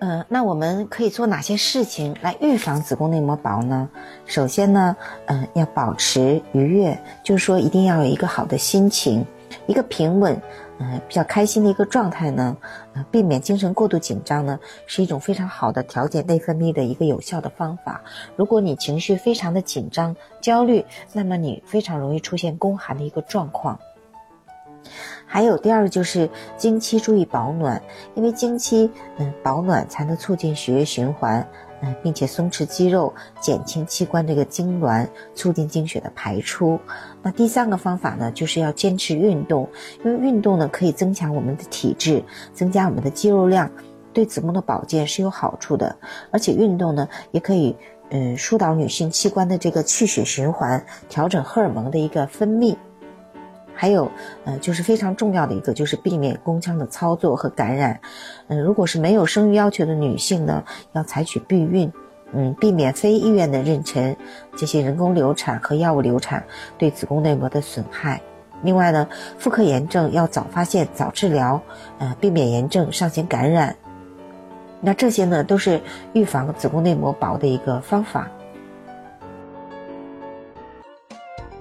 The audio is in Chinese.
呃，那我们可以做哪些事情来预防子宫内膜薄呢？首先呢，嗯，要保持愉悦，就是说一定要有一个好的心情，一个平稳，嗯，比较开心的一个状态呢，呃，避免精神过度紧张呢，是一种非常好的调节内分泌的一个有效的方法。如果你情绪非常的紧张、焦虑，那么你非常容易出现宫寒的一个状况。还有第二个就是经期注意保暖，因为经期嗯保暖才能促进血液循环，嗯，并且松弛肌肉，减轻器官这个痉挛，促进经血的排出。那第三个方法呢，就是要坚持运动，因为运动呢可以增强我们的体质，增加我们的肌肉量，对子宫的保健是有好处的。而且运动呢也可以嗯疏导女性器官的这个气血循环，调整荷尔蒙的一个分泌。还有，呃，就是非常重要的一个，就是避免宫腔的操作和感染。嗯，如果是没有生育要求的女性呢，要采取避孕，嗯，避免非意愿的妊娠，这些人工流产和药物流产对子宫内膜的损害。另外呢，妇科炎症要早发现、早治疗，呃，避免炎症上行感染。那这些呢，都是预防子宫内膜薄的一个方法。